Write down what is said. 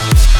Bye.